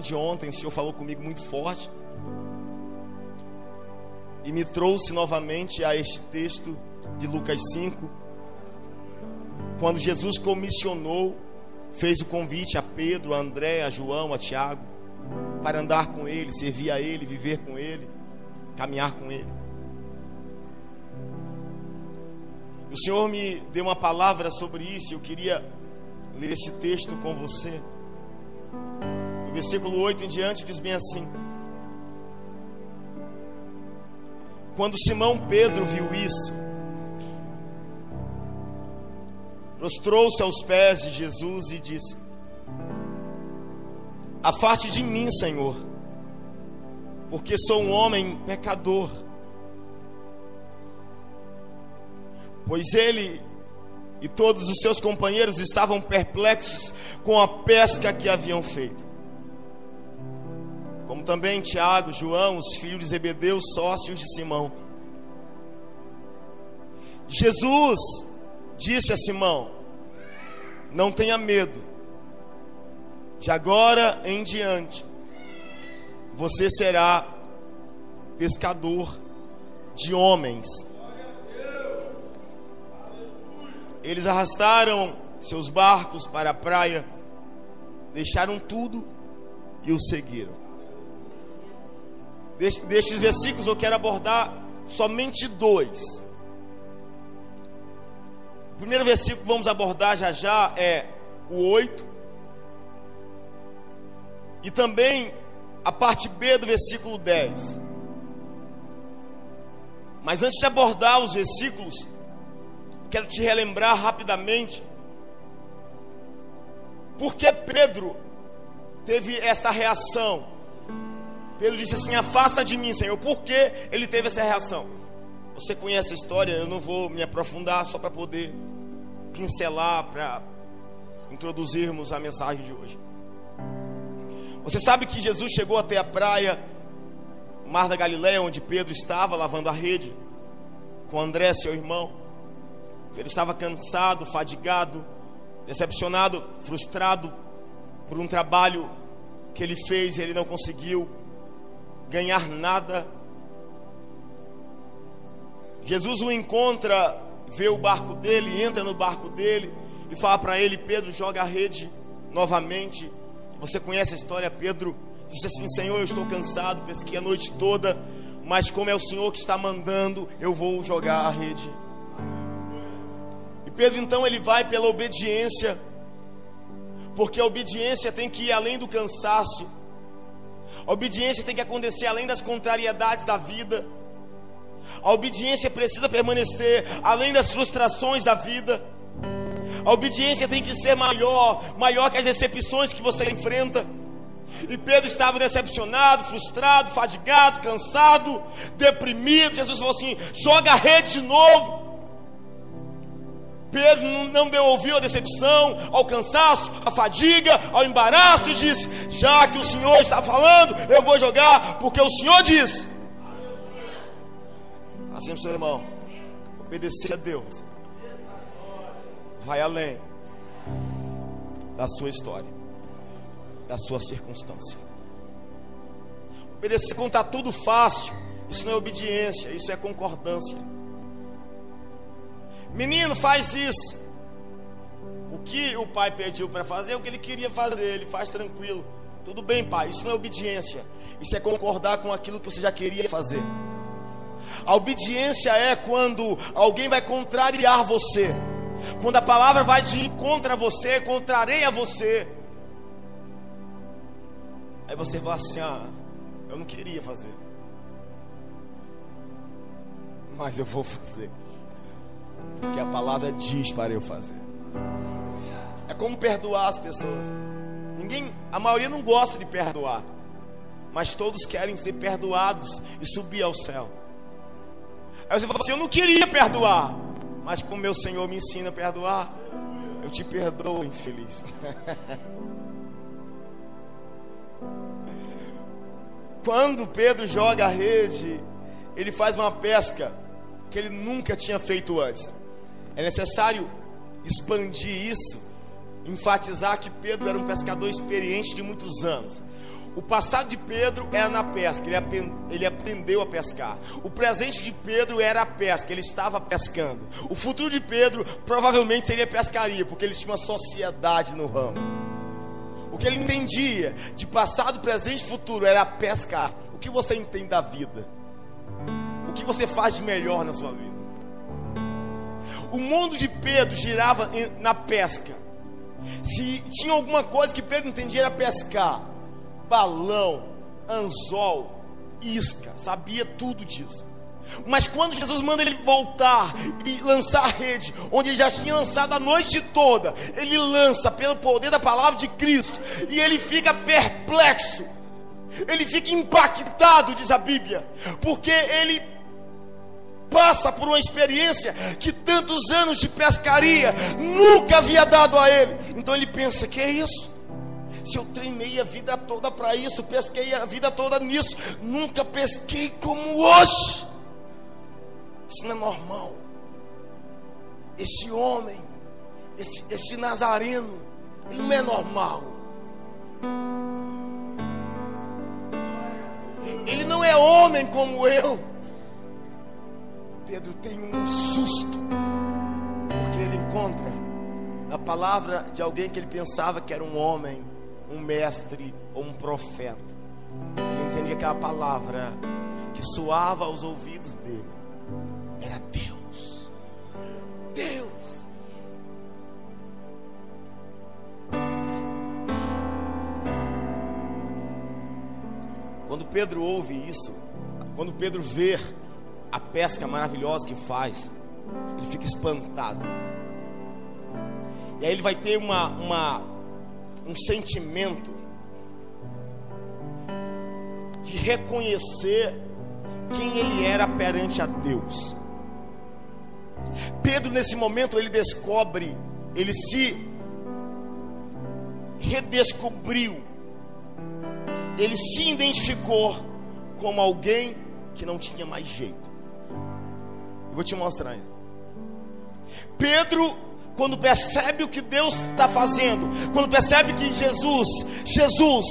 Ontem de ontem, o Senhor falou comigo muito forte e me trouxe novamente a este texto de Lucas 5, quando Jesus comissionou, fez o convite a Pedro, a André, a João, a Tiago, para andar com ele, servir a ele, viver com ele, caminhar com ele. O Senhor me deu uma palavra sobre isso, eu queria ler este texto com você. Versículo 8 em diante diz bem assim: Quando Simão Pedro viu isso, prostrou-se aos pés de Jesus e disse: Afaste de mim, Senhor, porque sou um homem pecador. Pois ele e todos os seus companheiros estavam perplexos com a pesca que haviam feito. Como também Tiago, João, os filhos de Zebedeu, sócios de Simão. Jesus disse a Simão: Não tenha medo, de agora em diante, você será pescador de homens. Eles arrastaram seus barcos para a praia, deixaram tudo e o seguiram. Destes versículos eu quero abordar somente dois. O primeiro versículo que vamos abordar já já é o 8. E também a parte B do versículo 10. Mas antes de abordar os versículos, quero te relembrar rapidamente por que Pedro teve esta reação. Pedro disse assim: Afasta de mim, Senhor. Por que ele teve essa reação? Você conhece a história, eu não vou me aprofundar só para poder pincelar, para introduzirmos a mensagem de hoje. Você sabe que Jesus chegou até a praia, Mar da Galileia, onde Pedro estava lavando a rede, com André, seu irmão. Ele estava cansado, fadigado, decepcionado, frustrado por um trabalho que ele fez e ele não conseguiu ganhar nada. Jesus o encontra, vê o barco dele, entra no barco dele e fala para ele: Pedro, joga a rede novamente. Você conhece a história? Pedro disse assim: Senhor, eu estou cansado, pesquei a noite toda, mas como é o Senhor que está mandando, eu vou jogar a rede. E Pedro então ele vai pela obediência, porque a obediência tem que ir além do cansaço, a obediência tem que acontecer além das contrariedades da vida, a obediência precisa permanecer além das frustrações da vida. A obediência tem que ser maior, maior que as decepções que você enfrenta. E Pedro estava decepcionado, frustrado, fadigado, cansado, deprimido. Jesus falou assim: joga a rede de novo. Pedro não deu ouvido à decepção, ao cansaço, à fadiga, ao embaraço e disse: Já que o Senhor está falando, eu vou jogar, porque o Senhor diz. Assim, seu irmão, obedecer a Deus vai além da sua história, da sua circunstância. Obedecer está tudo fácil, isso não é obediência, isso é concordância. Menino, faz isso. O que o pai pediu para fazer é o que ele queria fazer, ele faz tranquilo. Tudo bem, pai, isso não é obediência. Isso é concordar com aquilo que você já queria fazer. A obediência é quando alguém vai contrariar você. Quando a palavra vai de contra você, contrareia você. Aí você fala assim: ah, eu não queria fazer. Mas eu vou fazer. Porque a palavra diz para eu fazer. É como perdoar as pessoas. Ninguém, a maioria não gosta de perdoar. Mas todos querem ser perdoados e subir ao céu. Aí você fala assim: Eu não queria perdoar, mas como meu Senhor me ensina a perdoar, eu te perdoo, infeliz. Quando Pedro joga a rede, ele faz uma pesca que ele nunca tinha feito antes. É necessário expandir isso, enfatizar que Pedro era um pescador experiente de muitos anos. O passado de Pedro era na pesca, ele aprendeu a pescar. O presente de Pedro era a pesca, ele estava pescando. O futuro de Pedro provavelmente seria pescaria, porque ele tinha uma sociedade no ramo. O que ele entendia de passado, presente e futuro era pescar. O que você entende da vida? O que você faz de melhor na sua vida? O mundo de Pedro girava na pesca. Se tinha alguma coisa que Pedro entendia era pescar balão, anzol, isca, sabia tudo disso. Mas quando Jesus manda ele voltar e lançar a rede, onde ele já tinha lançado a noite toda, ele lança pelo poder da palavra de Cristo, e ele fica perplexo, ele fica impactado, diz a Bíblia, porque ele passa por uma experiência que tantos anos de pescaria nunca havia dado a ele. Então ele pensa: que é isso? Se eu treinei a vida toda para isso, pesquei a vida toda nisso, nunca pesquei como hoje. Isso não é normal. Esse homem, esse, esse nazareno, ele não é normal. Ele não é homem como eu. Pedro tem um susto, porque ele encontra a palavra de alguém que ele pensava que era um homem um mestre ou um profeta. Ele entendia que a palavra que soava aos ouvidos dele era Deus. Deus. Quando Pedro ouve isso, quando Pedro vê a pesca maravilhosa que faz, ele fica espantado. E aí ele vai ter uma, uma um sentimento de reconhecer quem ele era perante a Deus. Pedro, nesse momento, ele descobre, ele se redescobriu, ele se identificou como alguém que não tinha mais jeito. Eu vou te mostrar isso. Pedro quando percebe o que Deus está fazendo, quando percebe que Jesus, Jesus,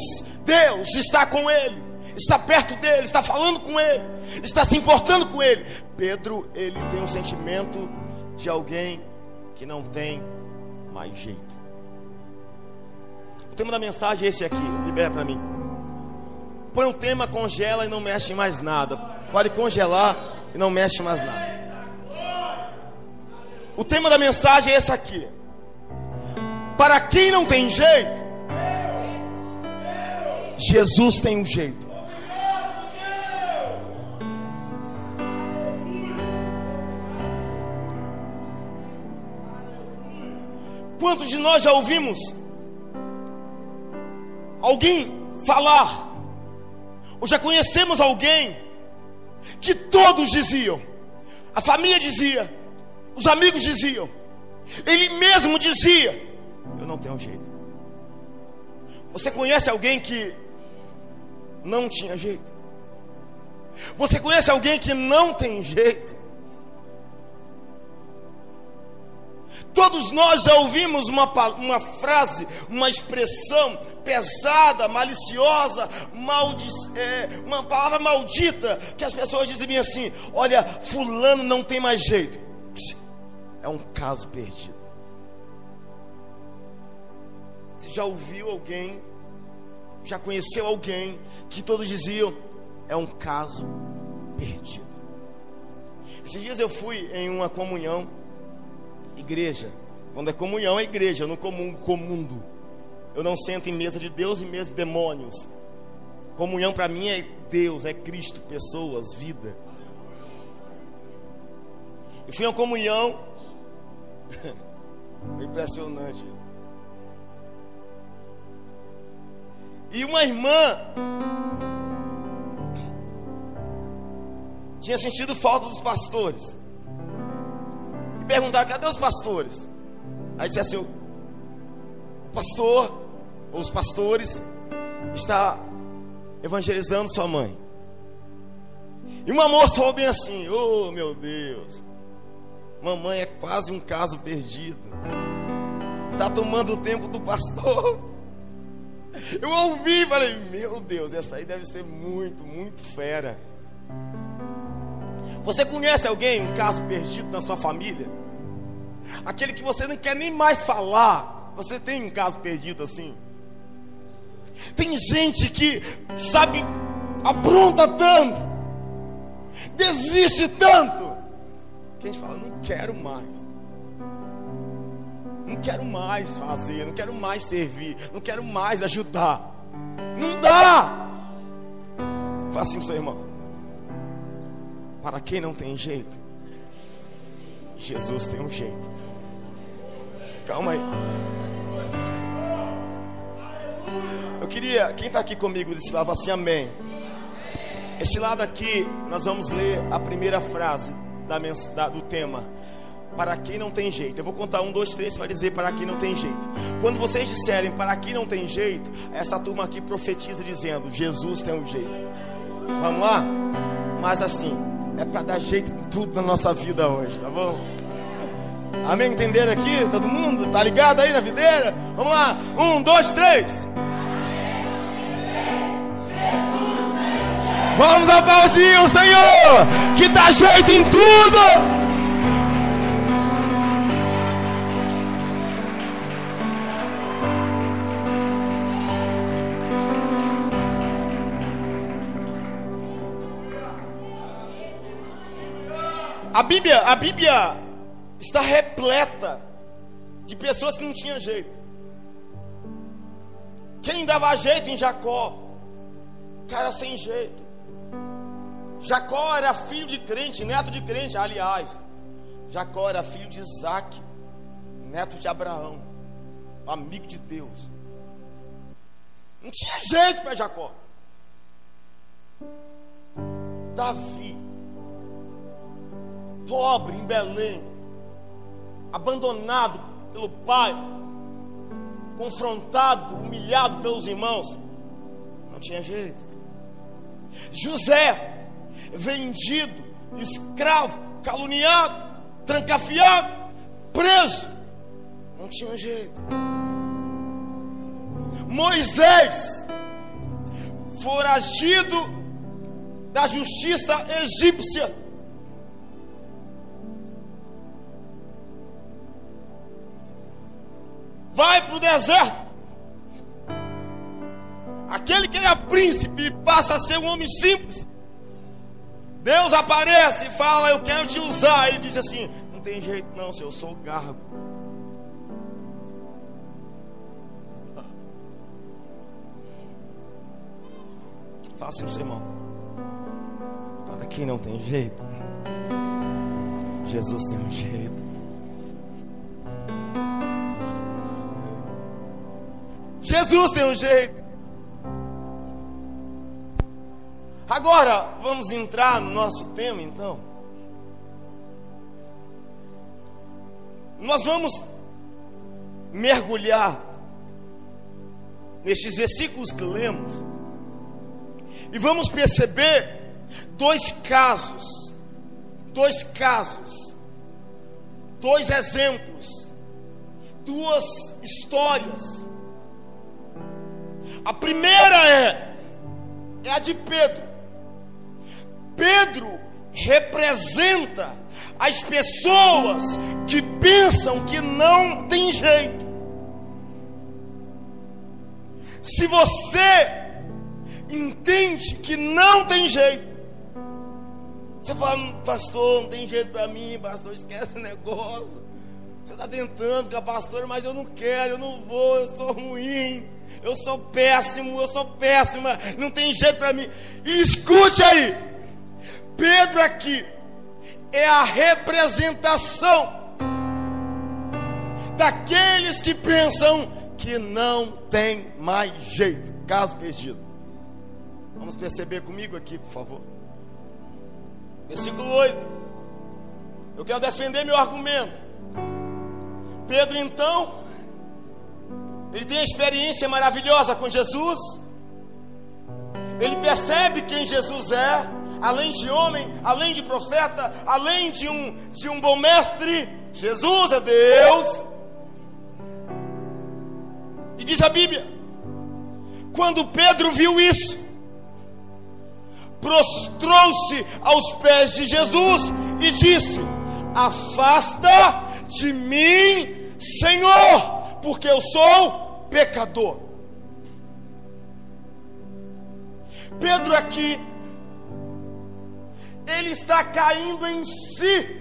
Deus está com ele, está perto dele, está falando com ele, está se importando com ele. Pedro, ele tem um sentimento de alguém que não tem mais jeito. O tema da mensagem é esse aqui, libera para mim. Põe um tema, congela e não mexe mais nada. Pode congelar e não mexe mais nada. O tema da mensagem é esse aqui. Para quem não tem jeito, Jesus tem um jeito. Quantos de nós já ouvimos alguém falar, ou já conhecemos alguém que todos diziam, a família dizia, os amigos diziam, ele mesmo dizia: Eu não tenho jeito. Você conhece alguém que não tinha jeito? Você conhece alguém que não tem jeito? Todos nós já ouvimos uma, uma frase, uma expressão pesada, maliciosa, é, uma palavra maldita, que as pessoas dizem assim: Olha, Fulano não tem mais jeito. É um caso perdido. Você já ouviu alguém, já conheceu alguém que todos diziam é um caso perdido? Esses dias eu fui em uma comunhão, igreja. Quando é comunhão é igreja, eu não comungo com o mundo. Eu não sento em mesa de Deus e mesa de demônios. Comunhão para mim é Deus, é Cristo, pessoas, vida. E fui a uma comunhão. Impressionante. E uma irmã tinha sentido falta dos pastores. E perguntaram: cadê os pastores? Aí disse assim: o pastor, ou os pastores, está evangelizando sua mãe. E uma moça falou bem assim: Oh meu Deus, mamãe é quase um caso perdido, está tomando o tempo do pastor. Eu ouvi falei: Meu Deus, essa aí deve ser muito, muito fera. Você conhece alguém, um caso perdido na sua família? Aquele que você não quer nem mais falar. Você tem um caso perdido assim? Tem gente que, sabe, apronta tanto, desiste tanto, que a gente fala: não quero mais. Não quero mais fazer, não quero mais servir, não quero mais ajudar. Não dá. Fala assim seu irmão. Para quem não tem jeito, Jesus tem um jeito. Calma aí. Eu queria, quem está aqui comigo desse lado, assim, amém. Esse lado aqui, nós vamos ler a primeira frase da, da, do tema. Para quem não tem jeito. Eu vou contar um, dois, três para dizer para quem não tem jeito. Quando vocês disserem para quem não tem jeito, essa turma aqui profetiza dizendo: Jesus tem um jeito. Vamos lá? Mas assim, é para dar jeito em tudo na nossa vida hoje, tá bom? Amém? Entenderam aqui? Todo mundo? Tá ligado aí na videira? Vamos lá. Um, dois, três. Vamos aplaudir o Senhor, que dá jeito em tudo. A Bíblia, a Bíblia está repleta de pessoas que não tinham jeito. Quem dava jeito em Jacó? Cara sem jeito. Jacó era filho de crente, neto de crente, aliás. Jacó era filho de Isaac, neto de Abraão, amigo de Deus. Não tinha jeito para Jacó. Davi, pobre em Belém, abandonado pelo pai, confrontado, humilhado pelos irmãos, não tinha jeito. José, vendido, escravo, caluniado, trancafiado, preso. Não tinha jeito. Moisés, foragido da justiça egípcia. Vai para o deserto. Aquele que era príncipe passa a ser um homem simples. Deus aparece e fala: Eu quero te usar. Ele diz assim: Não tem jeito, não, senhor, eu sou garbo. Faça isso, irmão. Para quem não tem jeito, Jesus tem um jeito. Jesus tem um jeito. Agora, vamos entrar no nosso tema então. Nós vamos mergulhar nestes versículos que lemos e vamos perceber dois casos, dois casos, dois exemplos, duas histórias. A primeira é é a de Pedro. Pedro representa as pessoas que pensam que não tem jeito. Se você entende que não tem jeito, você fala, pastor, não tem jeito para mim, pastor, esquece o negócio. Você está tentando ficar pastor, mas eu não quero, eu não vou, eu sou ruim, eu sou péssimo, eu sou péssima, não tem jeito para mim. E escute aí, Pedro aqui é a representação daqueles que pensam que não tem mais jeito. Caso perdido. Vamos perceber comigo aqui, por favor. Versículo 8. Eu quero defender meu argumento. Pedro, então, ele tem a experiência maravilhosa com Jesus. Ele percebe quem Jesus é, além de homem, além de profeta, além de um, de um bom mestre. Jesus é Deus. E diz a Bíblia: quando Pedro viu isso, prostrou-se aos pés de Jesus e disse: Afasta de mim, Senhor, porque eu sou pecador. Pedro aqui, ele está caindo em si.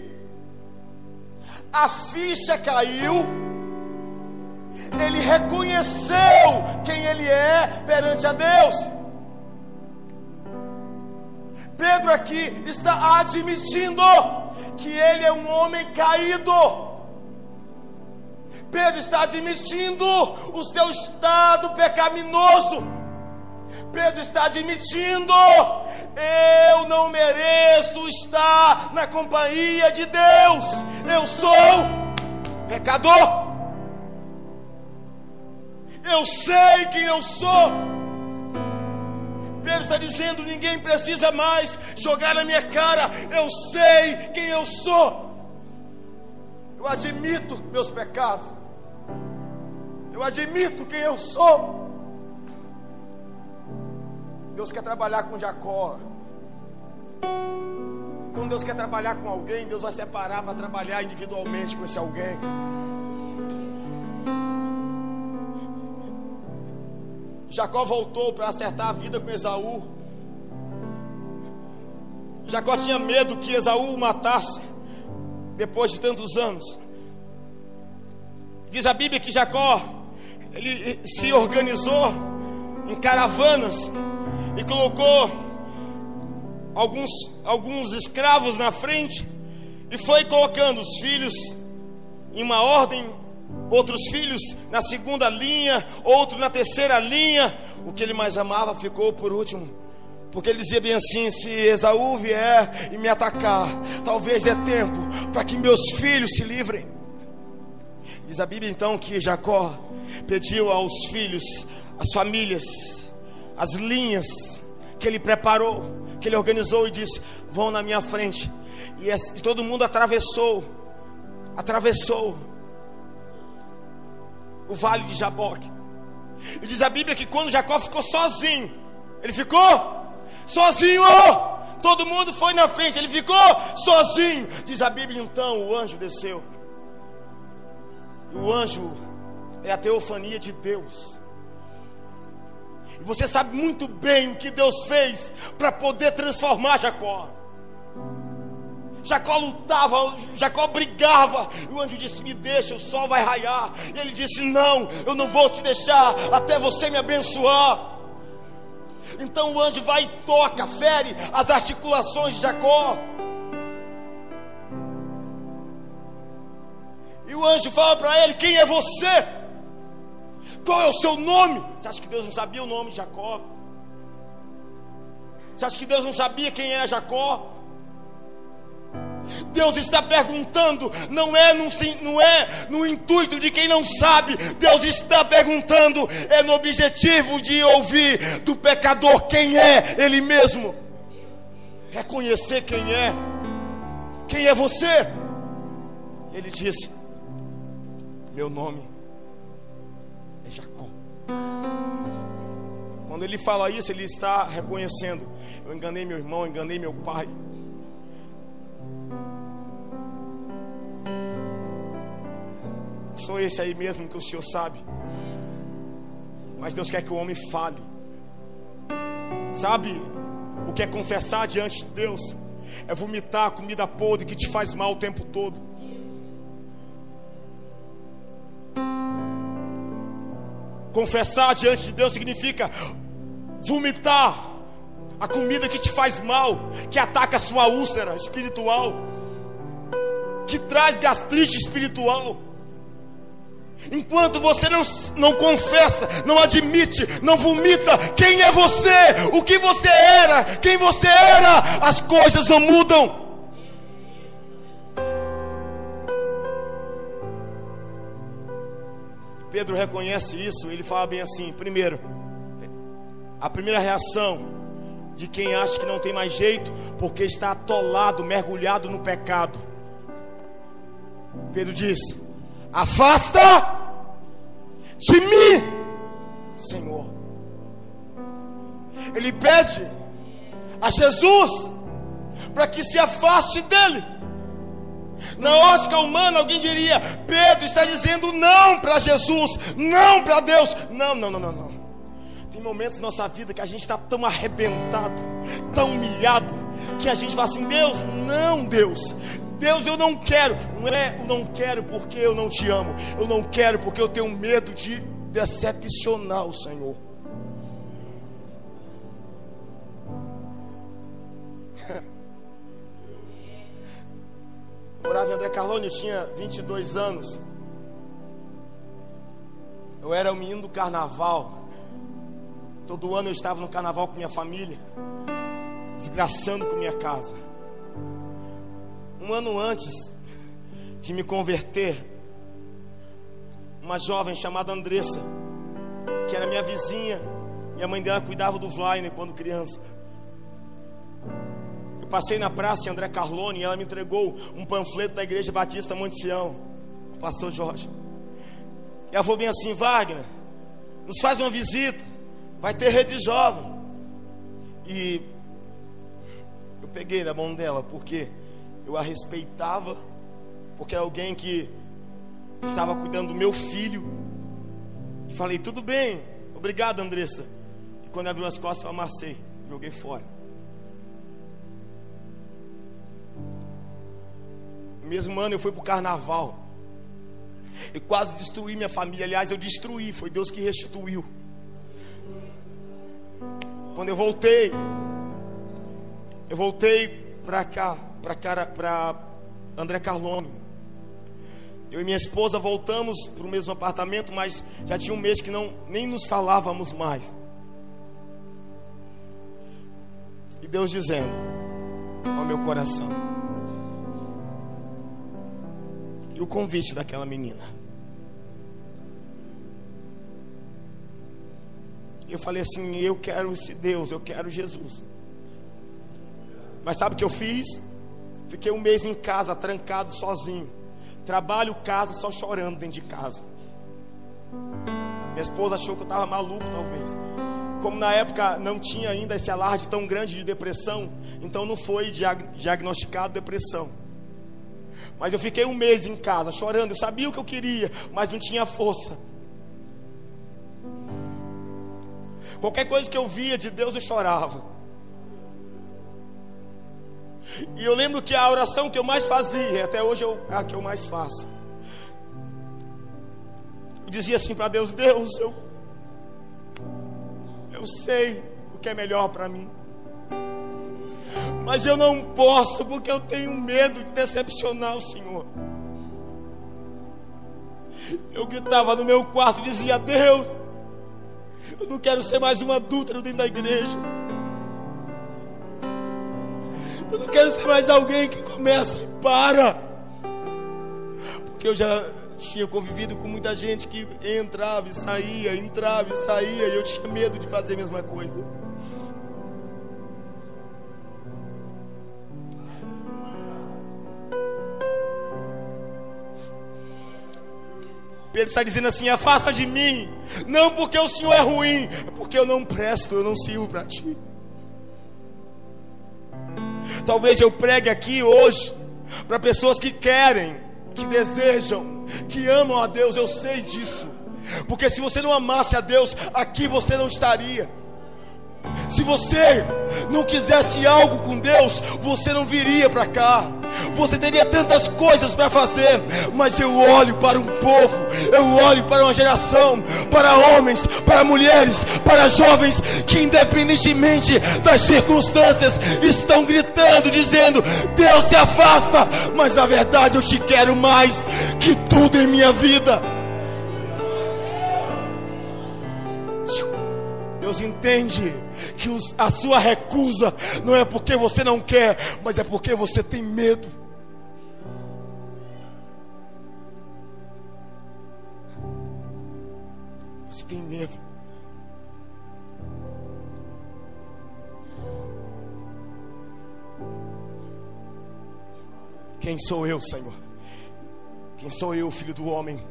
A ficha caiu. Ele reconheceu quem ele é perante a Deus. Pedro aqui está admitindo que ele é um homem caído. Pedro está admitindo o seu estado pecaminoso. Pedro está admitindo: eu não mereço estar na companhia de Deus. Eu sou pecador. Eu sei quem eu sou. Pedro está dizendo: ninguém precisa mais jogar na minha cara, eu sei quem eu sou. Eu admito meus pecados, eu admito quem eu sou. Deus quer trabalhar com Jacó. Quando Deus quer trabalhar com alguém, Deus vai separar para trabalhar individualmente com esse alguém. Jacó voltou para acertar a vida com Esaú. Jacó tinha medo que Esaú o matasse depois de tantos anos. Diz a Bíblia que Jacó ele se organizou em caravanas e colocou alguns, alguns escravos na frente e foi colocando os filhos em uma ordem outros filhos na segunda linha, outro na terceira linha. O que ele mais amava ficou por último. Porque ele dizia bem assim: se Esaú vier e me atacar, talvez dê tempo para que meus filhos se livrem. Diz a Bíblia então que Jacó pediu aos filhos, às famílias, as linhas que ele preparou, que ele organizou e disse: vão na minha frente. E todo mundo atravessou, atravessou o vale de Jaboque. E diz a Bíblia que quando Jacó ficou sozinho, ele ficou sozinho. Todo mundo foi na frente, ele ficou sozinho. Diz a Bíblia então, o anjo desceu. E o anjo é a teofania de Deus. E você sabe muito bem o que Deus fez para poder transformar Jacó. Jacó lutava, Jacó brigava. E o anjo disse: Me deixa, o sol vai raiar. E ele disse: Não, eu não vou te deixar até você me abençoar. Então o anjo vai e toca, fere as articulações de Jacó. E o anjo fala para ele: Quem é você? Qual é o seu nome? Você acha que Deus não sabia o nome de Jacó? Você acha que Deus não sabia quem era Jacó? Deus está perguntando, não é, no, não é no intuito de quem não sabe, Deus está perguntando, é no objetivo de ouvir do pecador quem é Ele mesmo, reconhecer quem é, quem é você. Ele disse: Meu nome é Jacó. Quando ele fala isso, ele está reconhecendo: eu enganei meu irmão, enganei meu pai. Sou esse aí mesmo que o Senhor sabe. Mas Deus quer que o homem fale. Sabe o que é confessar diante de Deus? É vomitar a comida podre que te faz mal o tempo todo. Confessar diante de Deus significa vomitar a comida que te faz mal, que ataca a sua úlcera espiritual, que traz gastrite espiritual. Enquanto você não, não confessa, não admite, não vomita quem é você, o que você era, quem você era, as coisas não mudam. Pedro reconhece isso, ele fala bem assim: primeiro, a primeira reação de quem acha que não tem mais jeito, porque está atolado, mergulhado no pecado. Pedro diz: Afasta de mim, Senhor. Ele pede a Jesus para que se afaste dele. Na ótica humana, alguém diria: Pedro está dizendo não para Jesus, não para Deus. Não, não, não, não, não. Tem momentos na nossa vida que a gente está tão arrebentado, tão humilhado, que a gente fala assim: Deus, não, Deus. Deus, eu não quero. Não é, eu não quero porque eu não te amo. Eu não quero porque eu tenho medo de decepcionar o Senhor. Morava em André Carlone, eu tinha 22 anos. Eu era o menino do carnaval. Todo ano eu estava no carnaval com minha família, desgraçando com minha casa. Um ano antes de me converter, uma jovem chamada Andressa, que era minha vizinha, e a mãe dela cuidava do Vlainer quando criança. Passei na praça em André Carlone e ela me entregou um panfleto da Igreja Batista Monte Sião, o pastor Jorge. E ela falou bem assim: Wagner, nos faz uma visita, vai ter rede jovem. E eu peguei na mão dela, porque eu a respeitava, porque era alguém que estava cuidando do meu filho. E falei: tudo bem, obrigado, Andressa. E quando ela abriu as costas, eu amassei, joguei fora. Mesmo ano eu fui para o carnaval. E quase destruí minha família. Aliás, eu destruí, foi Deus que restituiu. Quando eu voltei, eu voltei para cá, para cara, para André Carlone. Eu e minha esposa voltamos para o mesmo apartamento, mas já tinha um mês que não nem nos falávamos mais. E Deus dizendo ao meu coração: e o convite daquela menina. Eu falei assim: eu quero esse Deus, eu quero Jesus. Mas sabe o que eu fiz? Fiquei um mês em casa, trancado, sozinho. Trabalho, casa, só chorando dentro de casa. Minha esposa achou que eu estava maluco, talvez. Como na época não tinha ainda esse alarde tão grande de depressão, então não foi diagnosticado depressão. Mas eu fiquei um mês em casa chorando. Eu sabia o que eu queria, mas não tinha força. Qualquer coisa que eu via de Deus eu chorava. E eu lembro que a oração que eu mais fazia, até hoje eu, é a que eu mais faço. Eu dizia assim para Deus: Deus, eu, eu sei o que é melhor para mim mas eu não posso porque eu tenho medo de decepcionar o Senhor. Eu gritava no meu quarto, dizia: Deus, eu não quero ser mais um adúltero dentro da igreja. Eu não quero ser mais alguém que começa e para. Porque eu já tinha convivido com muita gente que entrava e saía, entrava e saía, e eu tinha medo de fazer a mesma coisa. Pedro está dizendo assim: afasta de mim, não porque o Senhor é ruim, é porque eu não presto, eu não sirvo para ti. Talvez eu pregue aqui hoje para pessoas que querem, que desejam, que amam a Deus, eu sei disso. Porque se você não amasse a Deus, aqui você não estaria. Se você não quisesse algo com Deus, você não viria para cá. Você teria tantas coisas para fazer, mas eu olho para um povo, eu olho para uma geração, para homens, para mulheres, para jovens que, independentemente das circunstâncias, estão gritando, dizendo: Deus se afasta, mas na verdade eu te quero mais que tudo em minha vida. Deus entende que os, a sua recusa não é porque você não quer, mas é porque você tem medo. Você tem medo. Quem sou eu, Senhor? Quem sou eu, filho do homem,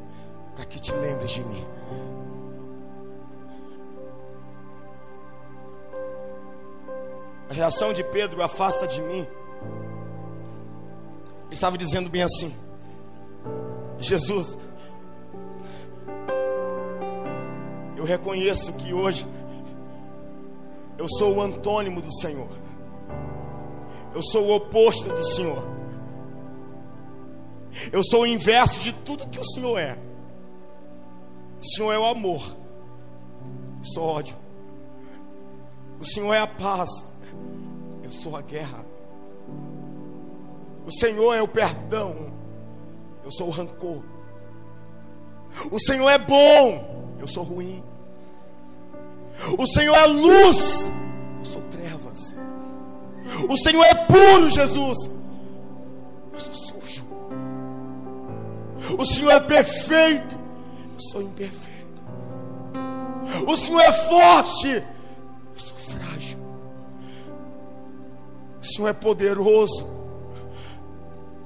para que te lembres de mim? A reação de Pedro afasta de mim. Ele estava dizendo bem assim: Jesus, eu reconheço que hoje eu sou o antônimo do Senhor. Eu sou o oposto do Senhor. Eu sou o inverso de tudo que o Senhor é. O Senhor é o amor. Eu sou ódio. O Senhor é a paz. Eu sou a guerra. O Senhor é o perdão. Eu sou o rancor. O Senhor é bom. Eu sou ruim. O Senhor é luz. Eu sou trevas. O Senhor é puro, Jesus. Eu sou sujo. O Senhor é perfeito. Eu sou imperfeito. O Senhor é forte. Senhor é poderoso.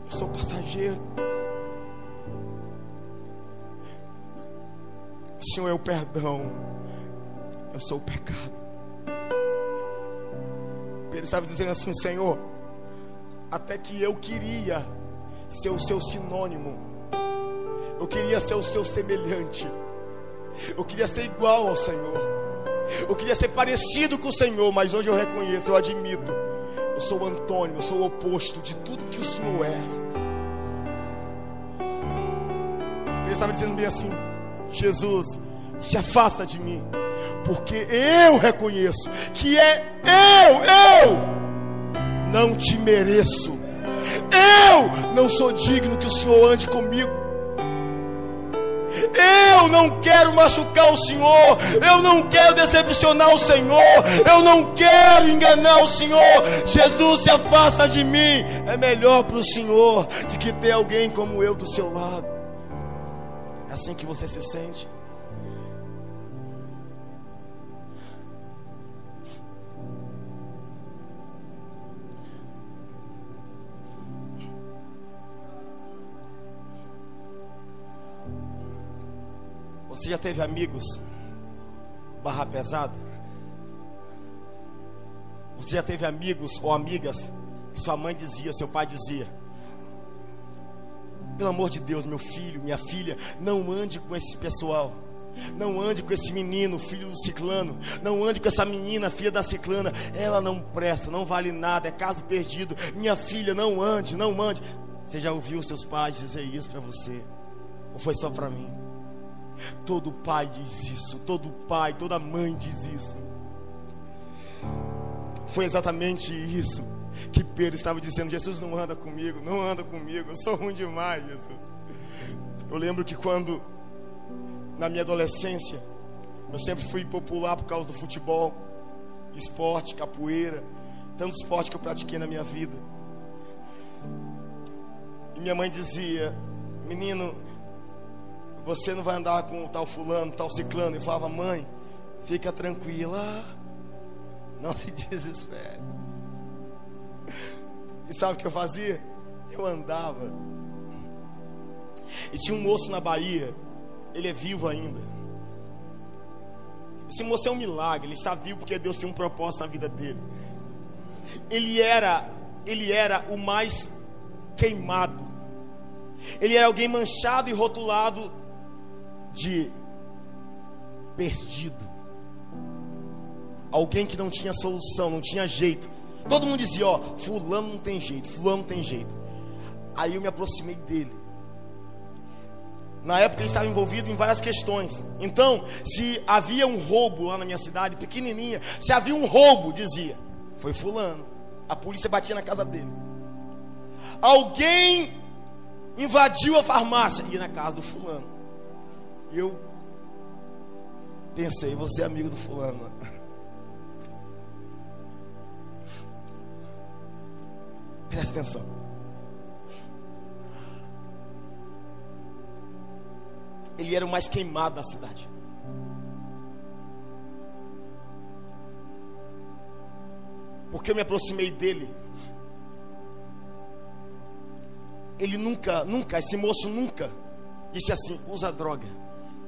Eu sou passageiro. O Senhor é o perdão. Eu sou o pecado. Pedro estava dizendo assim: Senhor, até que eu queria ser o seu sinônimo, eu queria ser o seu semelhante, eu queria ser igual ao Senhor, eu queria ser parecido com o Senhor, mas hoje eu reconheço, eu admito sou Antônio, eu sou o oposto de tudo que o Senhor é. Ele estava dizendo bem assim: Jesus, se afasta de mim, porque eu reconheço que é eu, eu não te mereço. Eu não sou digno que o Senhor ande comigo. Eu não quero machucar o Senhor, eu não quero decepcionar o Senhor, eu não quero enganar o Senhor. Jesus se afasta de mim. É melhor para o Senhor de que ter alguém como eu do seu lado. É assim que você se sente. Você já teve amigos barra pesada? Você já teve amigos ou amigas que sua mãe dizia, seu pai dizia: Pelo amor de Deus, meu filho, minha filha, não ande com esse pessoal. Não ande com esse menino, filho do ciclano. Não ande com essa menina, filha da ciclana. Ela não presta, não vale nada, é caso perdido. Minha filha, não ande, não ande. Você já ouviu seus pais dizer isso para você? Ou foi só para mim? Todo pai diz isso, todo pai, toda mãe diz isso. Foi exatamente isso que Pedro estava dizendo: Jesus não anda comigo, não anda comigo, eu sou ruim demais, Jesus. Eu lembro que quando, na minha adolescência, eu sempre fui popular por causa do futebol, esporte, capoeira, tanto esporte que eu pratiquei na minha vida. E minha mãe dizia: Menino, você não vai andar com tal fulano, tal ciclano. E falava, mãe, fica tranquila, não se desespere. E sabe o que eu fazia? Eu andava. E tinha um moço na Bahia, ele é vivo ainda. Esse moço é um milagre, ele está vivo porque Deus tem um propósito na vida dele. Ele era, ele era o mais queimado Ele era alguém manchado e rotulado de perdido. Alguém que não tinha solução, não tinha jeito. Todo mundo dizia: Ó, Fulano não tem jeito, Fulano não tem jeito. Aí eu me aproximei dele. Na época ele estava envolvido em várias questões. Então, se havia um roubo lá na minha cidade, pequenininha, se havia um roubo, dizia, foi fulano. A polícia batia na casa dele. Alguém invadiu a farmácia, ia na casa do fulano. E eu pensei, você é amigo do fulano. Presta atenção. ele era o mais queimado da cidade. Porque eu me aproximei dele. Ele nunca, nunca, esse moço nunca disse assim: usa droga,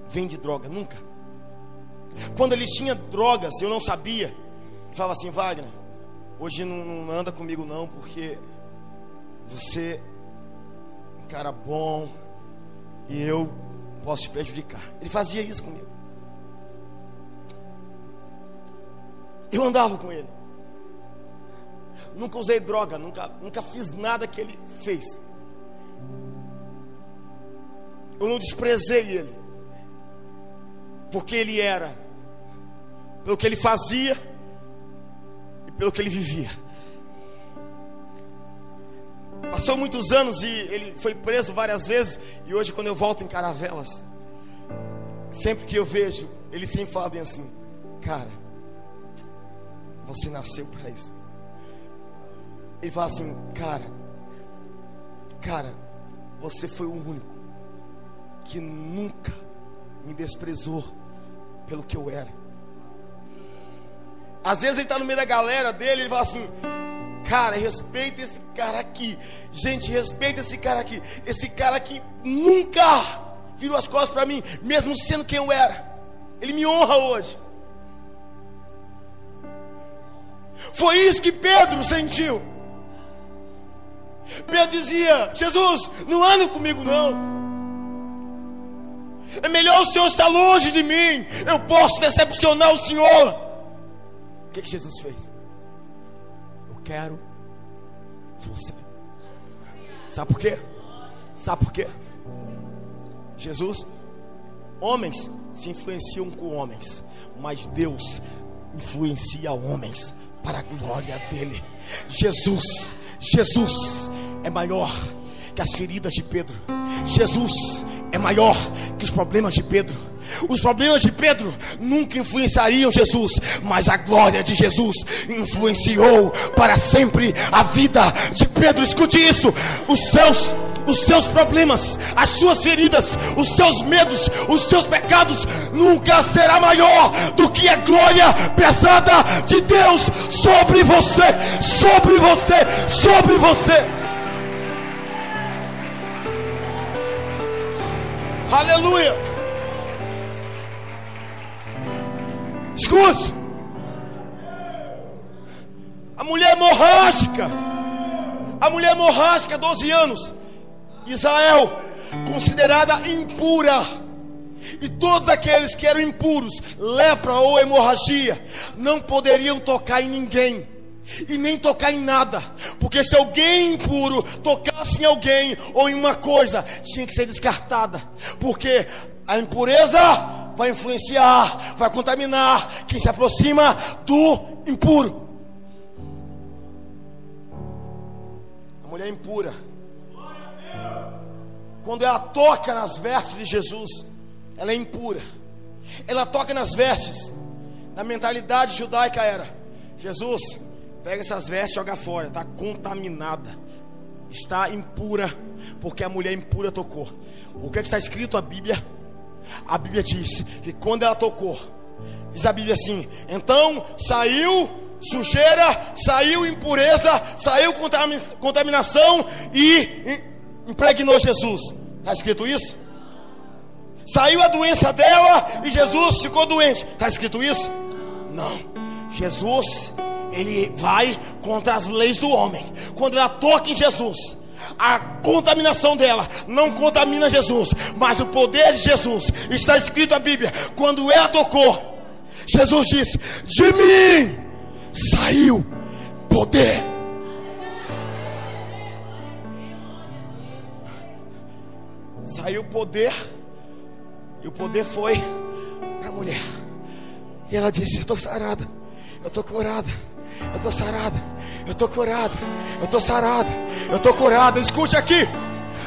vende droga, nunca. Quando ele tinha drogas, eu não sabia. Ele falava assim: Wagner, hoje não, não anda comigo não, porque você é um cara bom e eu posso te prejudicar. Ele fazia isso comigo. Eu andava com ele. Nunca usei droga, nunca, nunca fiz nada que ele fez. Eu não desprezei ele, porque ele era, pelo que ele fazia e pelo que ele vivia. Passou muitos anos e ele foi preso várias vezes. E hoje, quando eu volto em Caravelas, sempre que eu vejo, ele sempre fala bem assim: Cara, você nasceu para isso. Ele fala assim: Cara, cara, você foi o único que nunca me desprezou pelo que eu era. Às vezes ele está no meio da galera dele, ele fala assim: Cara, respeita esse cara aqui. Gente, respeita esse cara aqui. Esse cara aqui nunca virou as costas para mim, mesmo sendo quem eu era. Ele me honra hoje. Foi isso que Pedro sentiu. Pedro dizia: Jesus, não anda comigo não. É melhor o Senhor estar longe de mim. Eu posso decepcionar o Senhor. O que, que Jesus fez? quero você. Sabe por quê? Sabe por quê? Jesus, homens se influenciam com homens, mas Deus influencia homens para a glória dele. Jesus, Jesus é maior que as feridas de Pedro. Jesus é maior que os problemas de Pedro. Os problemas de Pedro nunca influenciariam Jesus, mas a glória de Jesus influenciou para sempre a vida de Pedro. Escute isso: os seus os seus problemas, as suas feridas, os seus medos, os seus pecados nunca será maior do que a glória pesada de Deus sobre você, sobre você, sobre você. Aleluia. Escute. A mulher hemorrágica. A mulher hemorrágica, 12 anos. Israel, considerada impura. E todos aqueles que eram impuros, lepra ou hemorragia, não poderiam tocar em ninguém e nem tocar em nada, porque se alguém impuro tocasse em alguém ou em uma coisa, tinha que ser descartada, porque a impureza vai influenciar, vai contaminar quem se aproxima do impuro. A mulher impura, quando ela toca nas vestes de Jesus, ela é impura. Ela toca nas vestes. Na mentalidade judaica era: Jesus, pega essas vestes e joga fora, está contaminada, está impura, porque a mulher impura tocou. O que, é que está escrito na Bíblia? A Bíblia diz que quando ela tocou, diz a Bíblia assim: então saiu sujeira, saiu impureza, saiu contaminação e impregnou Jesus. Está escrito isso? Saiu a doença dela e Jesus ficou doente. Está escrito isso? Não. Jesus, ele vai contra as leis do homem. Quando ela toca em Jesus, A contaminação dela não contamina Jesus, mas o poder de Jesus está escrito na Bíblia. Quando ela tocou, Jesus disse: De mim saiu poder. Saiu poder, e o poder foi para a mulher. E ela disse: Eu estou sarada, eu estou curada, eu estou sarada, eu estou curada, eu estou sarada, eu estou curada. Escute aqui.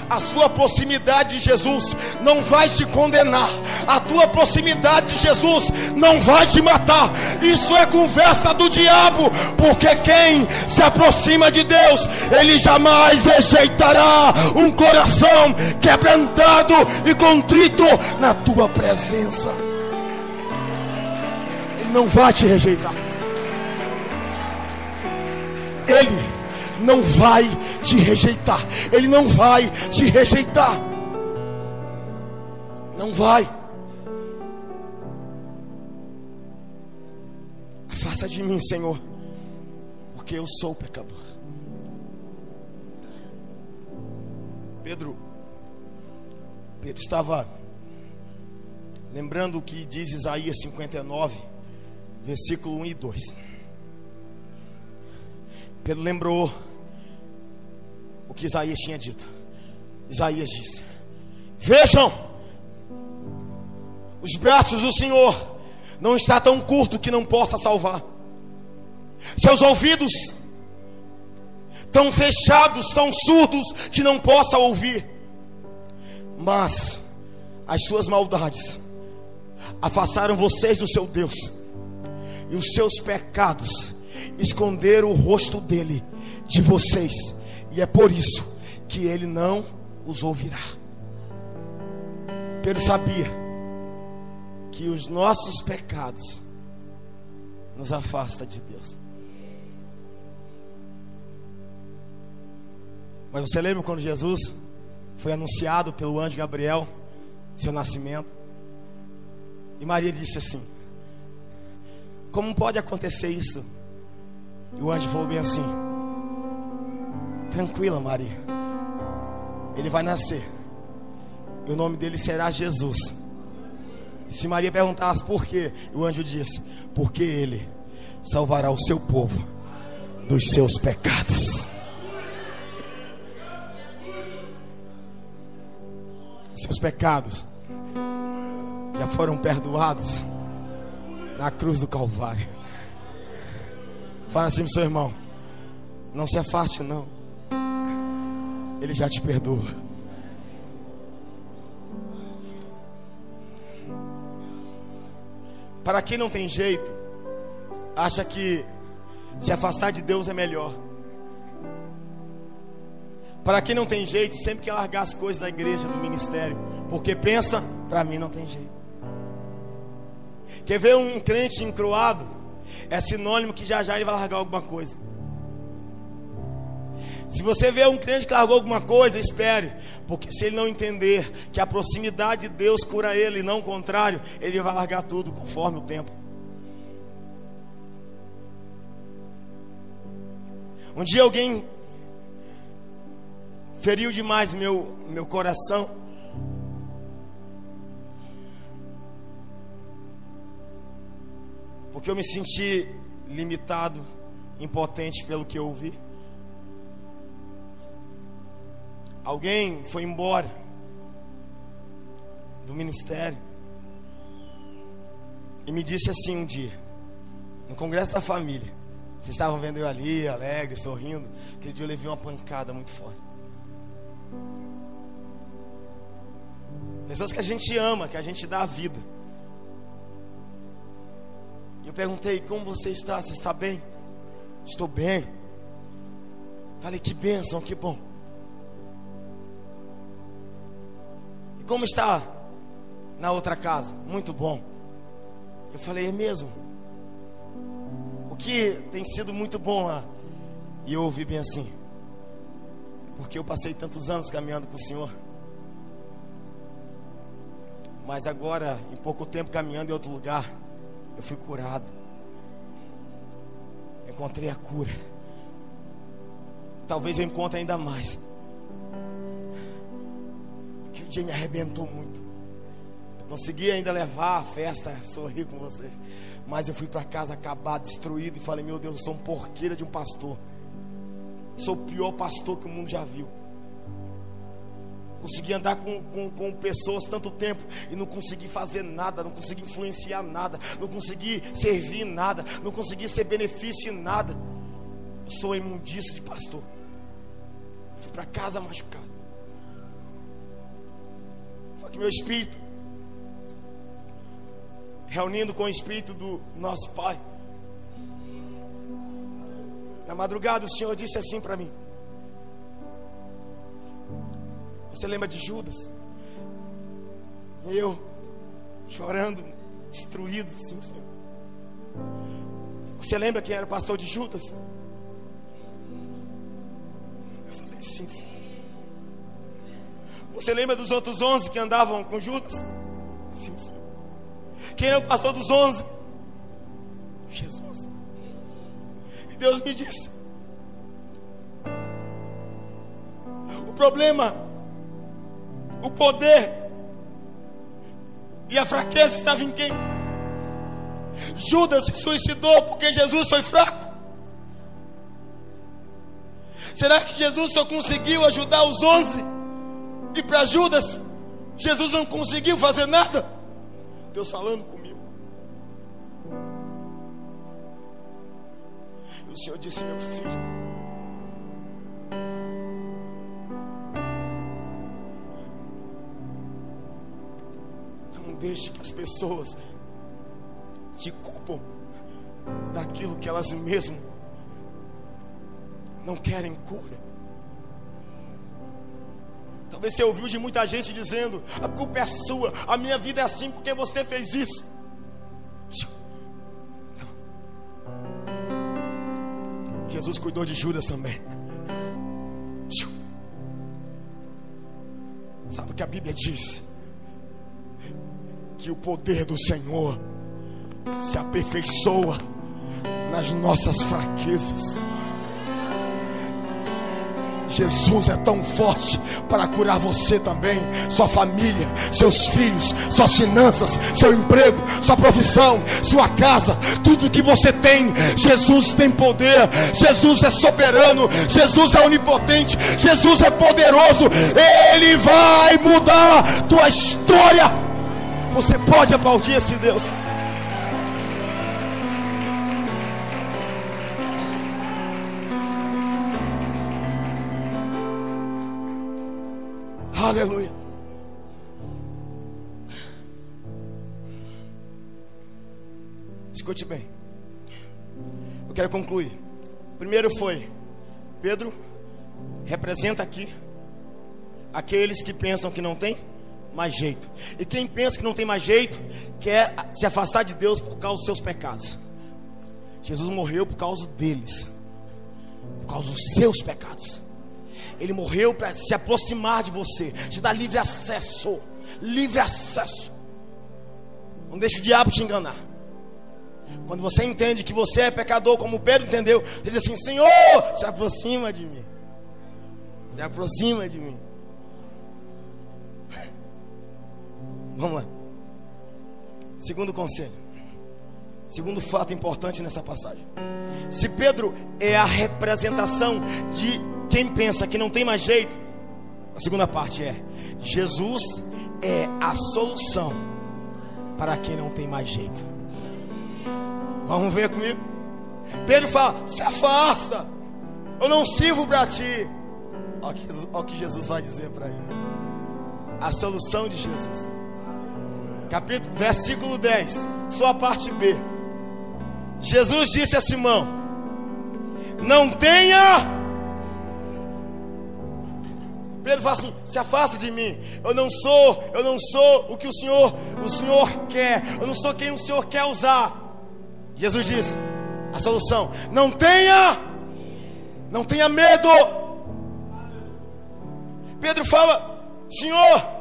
A sua proximidade de Jesus não vai te condenar. A tua proximidade de Jesus não vai te matar. Isso é conversa do diabo, porque quem se aproxima de Deus, ele jamais rejeitará um coração quebrantado e contrito na tua presença. Ele não vai te rejeitar. Ele não vai te rejeitar. Ele não vai te rejeitar. Não vai. Afasta de mim, Senhor, porque eu sou pecador. Pedro, Pedro estava lembrando o que diz Isaías 59, versículo 1 e 2. Pedro lembrou o que Isaías tinha dito. Isaías disse: Vejam, os braços do Senhor não está tão curto que não possa salvar. Seus ouvidos tão fechados, tão surdos que não possa ouvir. Mas as suas maldades afastaram vocês do seu Deus, e os seus pecados esconderam o rosto dele de vocês e é por isso que ele não os ouvirá. Pedro sabia que os nossos pecados nos afasta de Deus. Mas você lembra quando Jesus foi anunciado pelo anjo Gabriel seu nascimento? E Maria disse assim: Como pode acontecer isso? E o anjo falou bem assim: Tranquila, Maria. Ele vai nascer. E o nome dele será Jesus. E se Maria perguntasse por quê, o anjo disse: Porque ele salvará o seu povo dos seus pecados. Seus pecados já foram perdoados na cruz do Calvário. Fala assim pro seu irmão: Não se afaste, não. Ele já te perdoa. Para quem não tem jeito, acha que se afastar de Deus é melhor. Para quem não tem jeito, sempre quer largar as coisas da igreja, do ministério, porque pensa, para mim não tem jeito. Quer ver um crente encruado? É sinônimo que já já ele vai largar alguma coisa. Se você vê um crente que largou alguma coisa, espere, porque se ele não entender que a proximidade de Deus cura ele e não o contrário, ele vai largar tudo conforme o tempo. Um dia alguém feriu demais meu, meu coração. Porque eu me senti limitado, impotente pelo que eu ouvi. Alguém foi embora do ministério e me disse assim um dia, no congresso da família. Vocês estavam vendo eu ali, alegre, sorrindo. Aquele dia eu levei uma pancada muito forte. Pessoas que a gente ama, que a gente dá a vida. E eu perguntei: Como você está? Você está bem? Estou bem. Falei: Que bênção, que bom. Como está na outra casa? Muito bom. Eu falei, é mesmo? O que tem sido muito bom lá? E eu ouvi bem assim. Porque eu passei tantos anos caminhando com o Senhor. Mas agora, em pouco tempo caminhando em outro lugar, eu fui curado. Encontrei a cura. Talvez eu encontre ainda mais. Que o dia me arrebentou muito. Eu consegui ainda levar a festa, sorrir com vocês. Mas eu fui para casa acabado, destruído e falei: Meu Deus, eu sou um porqueira de um pastor. Sou o pior pastor que o mundo já viu. Consegui andar com, com, com, pessoas tanto tempo e não consegui fazer nada, não consegui influenciar nada, não consegui servir nada, não consegui ser benefício em nada. Eu sou imundice de pastor. Fui para casa machucado. Só que meu espírito, reunindo com o espírito do nosso Pai, na madrugada o Senhor disse assim para mim: Você lembra de Judas? Eu, chorando, destruído, assim, Senhor. Você lembra quem era o pastor de Judas? Eu falei, sim, Senhor. Você lembra dos outros onze que andavam com Judas? Sim, Senhor. Quem era o pastor dos onze? Jesus. E Deus me disse: O problema o poder e a fraqueza estava em quem? Judas se suicidou porque Jesus foi fraco. Será que Jesus só conseguiu ajudar os onze? E para Judas, Jesus não conseguiu fazer nada? Deus falando comigo. E o Senhor disse: Meu filho, deixe que as pessoas te culpam daquilo que elas mesmas não querem cura. Talvez você ouviu de muita gente dizendo: a culpa é sua, a minha vida é assim porque você fez isso. Jesus cuidou de Judas também. Sabe o que a Bíblia diz? Que o poder do Senhor se aperfeiçoa nas nossas fraquezas. Jesus é tão forte para curar você também, sua família, seus filhos, suas finanças, seu emprego, sua profissão, sua casa, tudo que você tem. Jesus tem poder, Jesus é soberano, Jesus é onipotente, Jesus é poderoso. Ele vai mudar tua história. Você pode aplaudir esse Deus. Aleluia. Escute bem. Eu quero concluir. Primeiro foi Pedro representa aqui aqueles que pensam que não tem mais jeito. E quem pensa que não tem mais jeito, quer se afastar de Deus por causa dos seus pecados. Jesus morreu por causa deles, por causa dos seus pecados. Ele morreu para se aproximar de você, te dar livre acesso. Livre acesso. Não deixe o diabo te enganar. Quando você entende que você é pecador, como Pedro entendeu, ele diz assim: Senhor, se aproxima de mim. Se aproxima de mim. Vamos lá. Segundo conselho. Segundo fato importante nessa passagem. Se Pedro é a representação de quem pensa que não tem mais jeito, a segunda parte é: Jesus é a solução para quem não tem mais jeito. Vamos ver comigo? Pedro fala: se afasta, eu não sirvo para ti. Olha o que Jesus vai dizer para ele. A solução de Jesus capítulo, versículo 10, só a parte B. Jesus disse a Simão: Não tenha. Pedro fala assim: se afasta de mim. Eu não sou, eu não sou o que o Senhor, o Senhor quer. Eu não sou quem o Senhor quer usar. Jesus disse: a solução: não tenha, não tenha medo. Pedro fala: Senhor,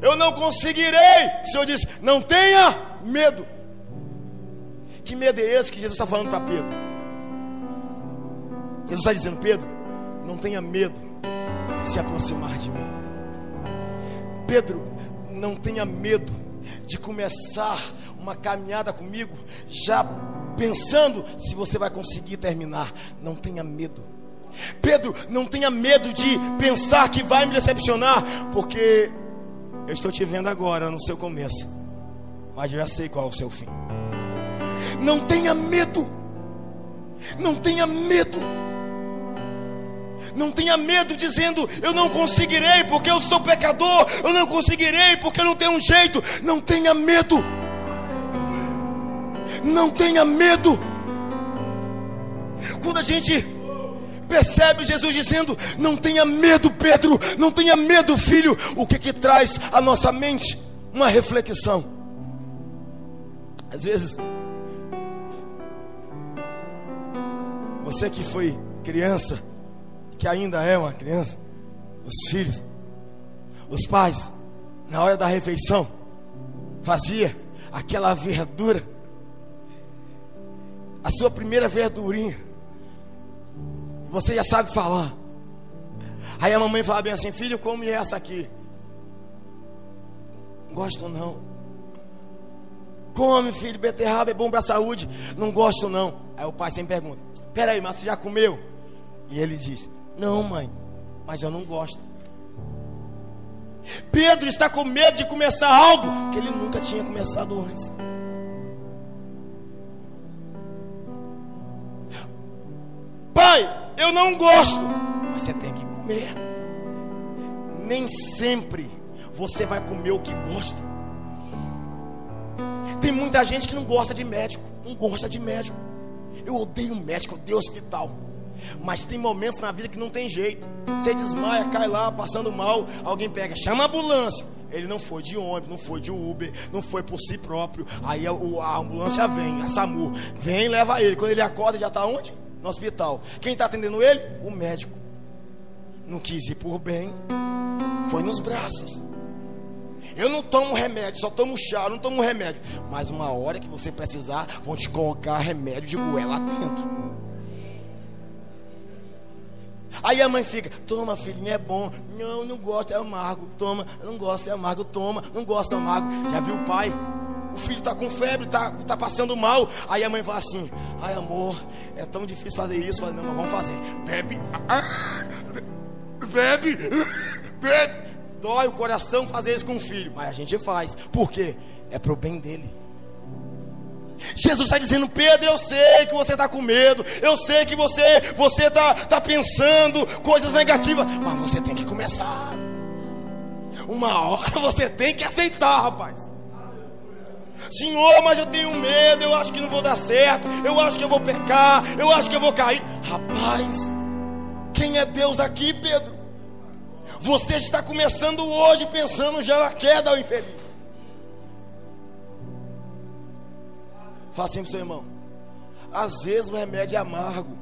eu não conseguirei. O Senhor disse: Não tenha medo. Que medo é esse que Jesus está falando para Pedro? Jesus está dizendo: Pedro, não tenha medo de se aproximar de mim. Pedro, não tenha medo de começar uma caminhada comigo, já pensando se você vai conseguir terminar. Não tenha medo. Pedro, não tenha medo de pensar que vai me decepcionar, porque eu estou te vendo agora no seu começo, mas já sei qual é o seu fim. Não tenha medo, não tenha medo. Não tenha medo dizendo eu não conseguirei porque eu sou pecador, eu não conseguirei porque eu não tenho um jeito. Não tenha medo. Não tenha medo. Quando a gente percebe Jesus dizendo: Não tenha medo, Pedro, não tenha medo, filho. O que que traz à nossa mente? Uma reflexão. Às vezes, você que foi criança, que ainda é uma criança, os filhos, os pais, na hora da refeição, fazia aquela verdura, a sua primeira verdurinha, você já sabe falar. Aí a mamãe fala bem assim: Filho, come essa aqui. Gosto não. Come, filho, beterraba é bom para a saúde. Não gosto não. Aí o pai sempre pergunta: Peraí, mas você já comeu? E ele diz: Não, mãe, mas eu não gosto. Pedro está com medo de começar algo que ele nunca tinha começado antes. Eu não gosto, mas você tem que comer. Nem sempre você vai comer o que gosta. Tem muita gente que não gosta de médico, não gosta de médico. Eu odeio médico, odeio hospital. Mas tem momentos na vida que não tem jeito. Você desmaia, cai lá, passando mal, alguém pega, chama a ambulância. Ele não foi de ônibus, não foi de Uber, não foi por si próprio. Aí a, a ambulância vem, a SAMU, vem leva ele. Quando ele acorda, já está onde? No hospital. Quem está atendendo ele? O médico. Não quis ir por bem, foi nos braços. Eu não tomo remédio, só tomo chá, não tomo remédio. Mas uma hora que você precisar, vão te colocar remédio de goela dentro. Aí a mãe fica, toma filhinho, é bom. Não, não gosto, é amargo. Toma, não gosto, é amargo. Toma, não gosto, é amargo. Já viu o pai? O filho está com febre, está tá passando mal. Aí a mãe fala assim: Ai amor, é tão difícil fazer isso. Não, mas vamos fazer. Bebe, bebe, bebe. Dói o coração fazer isso com o filho, mas a gente faz. Por quê? É pro bem dele. Jesus está dizendo, Pedro, eu sei que você está com medo, eu sei que você você está tá pensando coisas negativas, mas você tem que começar. Uma hora você tem que aceitar, rapaz. Senhor, mas eu tenho medo, eu acho que não vou dar certo, eu acho que eu vou pecar, eu acho que eu vou cair. Rapaz, quem é Deus aqui, Pedro? Você está começando hoje pensando já na queda ao infeliz. Fala assim para seu irmão. Às vezes o remédio é amargo.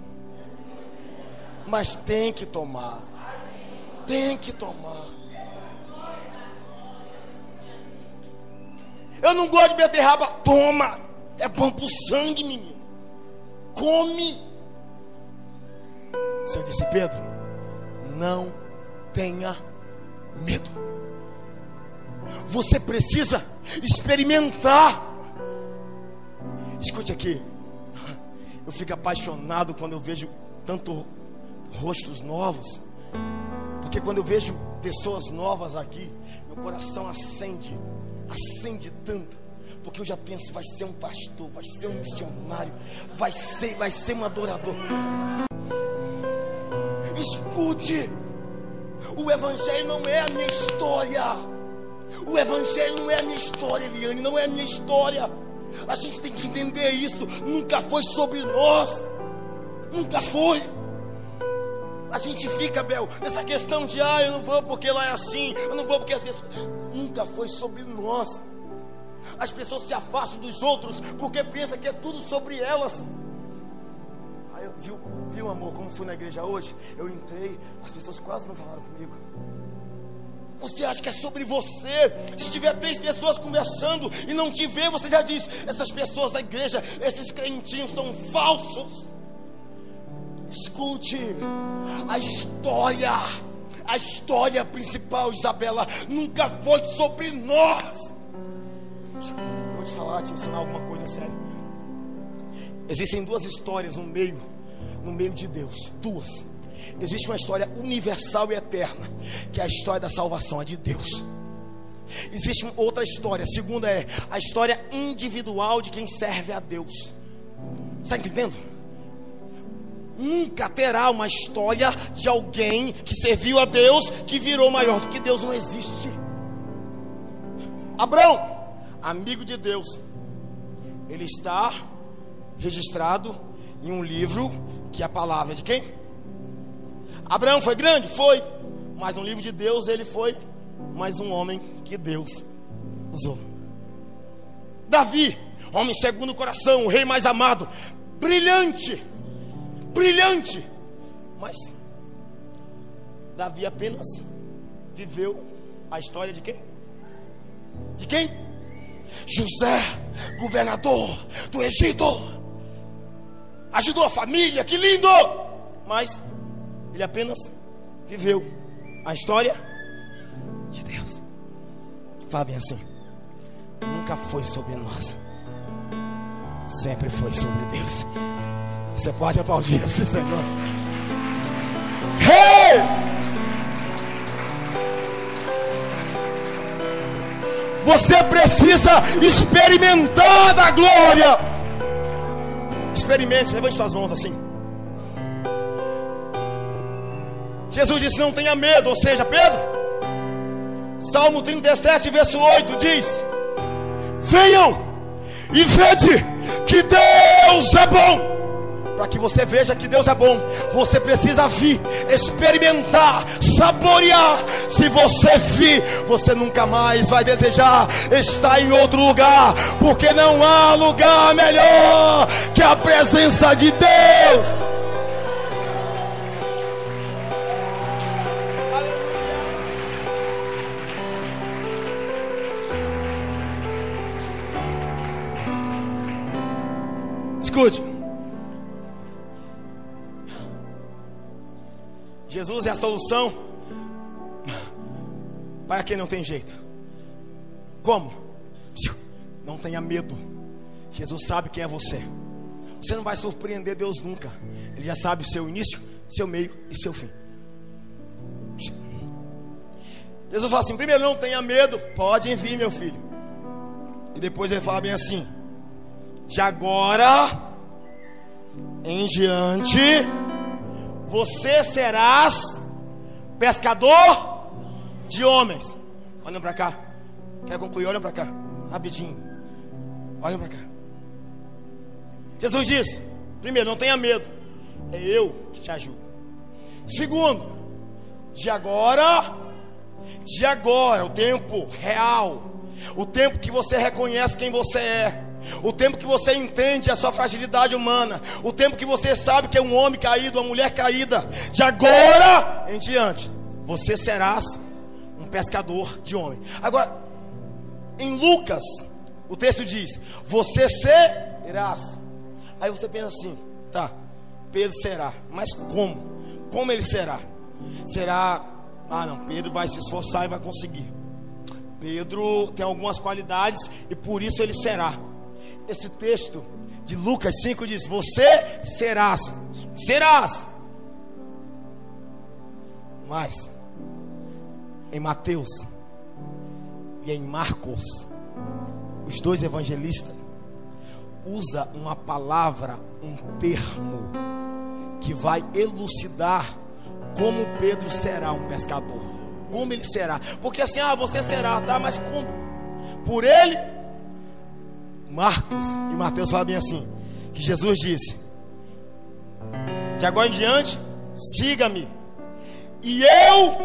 Mas tem que tomar. Tem que tomar. Eu não gosto de beterraba. Toma. É bom para o sangue, menino. Come. O Senhor disse, Pedro, não tenha medo. Você precisa experimentar Escute aqui. Eu fico apaixonado quando eu vejo tanto rostos novos. Porque quando eu vejo pessoas novas aqui, meu coração acende, acende tanto. Porque eu já penso, vai ser um pastor, vai ser um missionário, vai ser, vai ser um adorador. Escute, o evangelho não é a minha história. O evangelho não é a minha história, Eliane, não é a minha história. A gente tem que entender isso. Nunca foi sobre nós. Nunca foi. A gente fica, Bel, nessa questão de ah, eu não vou porque lá é assim, eu não vou porque as pessoas. Nunca foi sobre nós. As pessoas se afastam dos outros porque pensam que é tudo sobre elas. Aí eu, viu, viu, amor, como fui na igreja hoje? Eu entrei, as pessoas quase não falaram comigo. Você acha que é sobre você? Se tiver três pessoas conversando e não te ver, você já diz: essas pessoas da igreja, esses crentinhos são falsos. Escute, a história, a história principal, Isabela, nunca foi sobre nós. Vou te falar, te ensinar alguma coisa séria. Existem duas histórias no meio, no meio de Deus. Duas. Existe uma história universal e eterna, que é a história da salvação, a de Deus. Existe outra história, a segunda é a história individual de quem serve a Deus. Está entendendo? Nunca terá uma história de alguém que serviu a Deus que virou maior do que Deus, não existe. Abraão, amigo de Deus, ele está registrado em um livro que é a palavra de quem? Abraão foi grande? Foi. Mas no livro de Deus ele foi mais um homem que Deus usou. Davi, homem segundo o coração, o rei mais amado, brilhante, brilhante. Mas Davi apenas viveu a história de quem? De quem? José, governador do Egito. Ajudou a família, que lindo! Mas ele apenas viveu a história de Deus. Fala bem assim. Nunca foi sobre nós. Sempre foi sobre Deus. Você pode aplaudir esse Senhor. Hey! Você precisa experimentar da glória. Experimente, levante suas mãos assim. Jesus disse: Não tenha medo, ou seja, Pedro, Salmo 37, verso 8 diz: Venham e vede que Deus é bom. Para que você veja que Deus é bom, você precisa vir, experimentar, saborear. Se você vir, você nunca mais vai desejar estar em outro lugar, porque não há lugar melhor que a presença de Deus. Jesus é a solução para quem não tem jeito. Como? Não tenha medo. Jesus sabe quem é você. Você não vai surpreender Deus nunca. Ele já sabe o seu início, seu meio e seu fim. Jesus fala assim: primeiro, não tenha medo, pode vir, meu filho. E depois ele fala bem assim: de agora em diante, você serás pescador de homens. Olhem para cá. Quero concluir, olhem para cá. Rapidinho. Olhem para cá. Jesus disse: primeiro, não tenha medo. É eu que te ajudo. Segundo, de agora, de agora, o tempo real, o tempo que você reconhece quem você é o tempo que você entende a sua fragilidade humana, o tempo que você sabe que é um homem caído, uma mulher caída, de agora em diante, você serás um pescador de homem. Agora, em Lucas, o texto diz: Você serás. Aí você pensa assim, tá, Pedro será, mas como? Como ele será? Será, ah não, Pedro vai se esforçar e vai conseguir. Pedro tem algumas qualidades e por isso ele será esse texto de Lucas 5 diz: Você serás, serás. Mas, em Mateus e em Marcos, os dois evangelistas, usa uma palavra, um termo, que vai elucidar como Pedro será um pescador. Como ele será. Porque assim, ah, você será, tá? Mas como? Por ele Marcos e Mateus falam bem assim: que Jesus disse: De agora em diante, siga-me, e eu